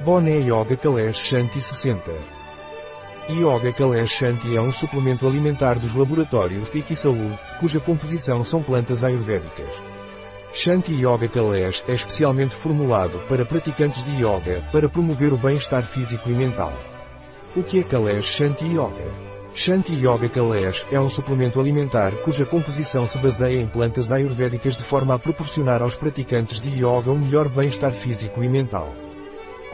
Boné Yoga Kalesh Shanti 60. Yoga Kalesh Shanti é um suplemento alimentar dos laboratórios Ikisalu, cuja composição são plantas ayurvédicas. Shanti Yoga Kalesh é especialmente formulado para praticantes de yoga para promover o bem-estar físico e mental. O que é Kalesh Shanti Yoga? Shanti Yoga Kalesh é um suplemento alimentar cuja composição se baseia em plantas ayurvédicas de forma a proporcionar aos praticantes de yoga um melhor bem-estar físico e mental.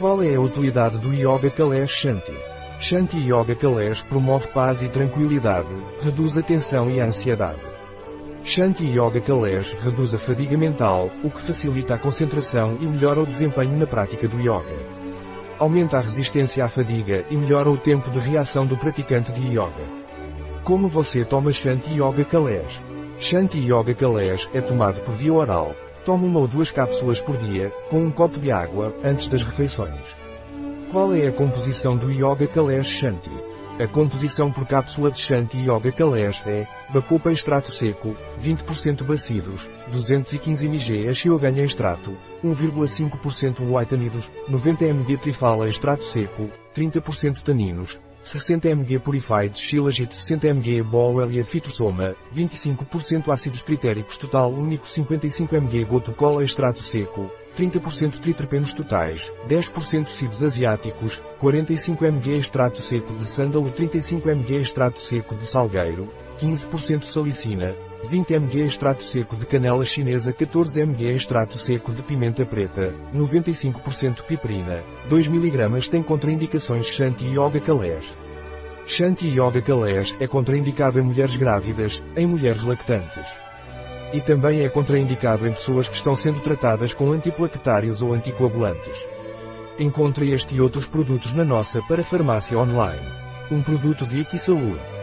Qual é a utilidade do Yoga Kalesh Shanti? Shanti Yoga Kalesh promove paz e tranquilidade, reduz a tensão e a ansiedade. Shanti Yoga Kalesh reduz a fadiga mental, o que facilita a concentração e melhora o desempenho na prática do yoga. Aumenta a resistência à fadiga e melhora o tempo de reação do praticante de yoga. Como você toma Shanti Yoga Kalesh? Shanti Yoga Kalesh é tomado por via oral, Tome uma ou duas cápsulas por dia, com um copo de água, antes das refeições. Qual é a composição do Yoga Kalesh Shanti? A composição por cápsula de Shanti Yoga Kalesh é Bacopa extrato seco, 20% bacidos, 215 mg Ashioganha extrato, 1,5% whitanidos, 90 mg Trifala extrato seco, 30% taninos, 60 mg Purified Shilajit 60 mg Bowelia Fitosoma, 25% ácidos tritéricos total único 55 mg Goto Cola extrato seco, 30% triterpenos totais, 10% cidos asiáticos, 45 mg extrato seco de sândalo 35 mg extrato seco de salgueiro, 15% salicina, 20 mg extrato seco de canela chinesa 14 mg extrato seco de pimenta preta, 95% piperina, 2 mg tem contraindicações Shanti Yoga Kalesh. Shanti Yoga Kalesh é contraindicado em mulheres grávidas, em mulheres lactantes. E também é contraindicado em pessoas que estão sendo tratadas com antiplaquetários ou anticoagulantes. Encontre este e outros produtos na nossa parafarmácia online. Um produto de Equisaúde.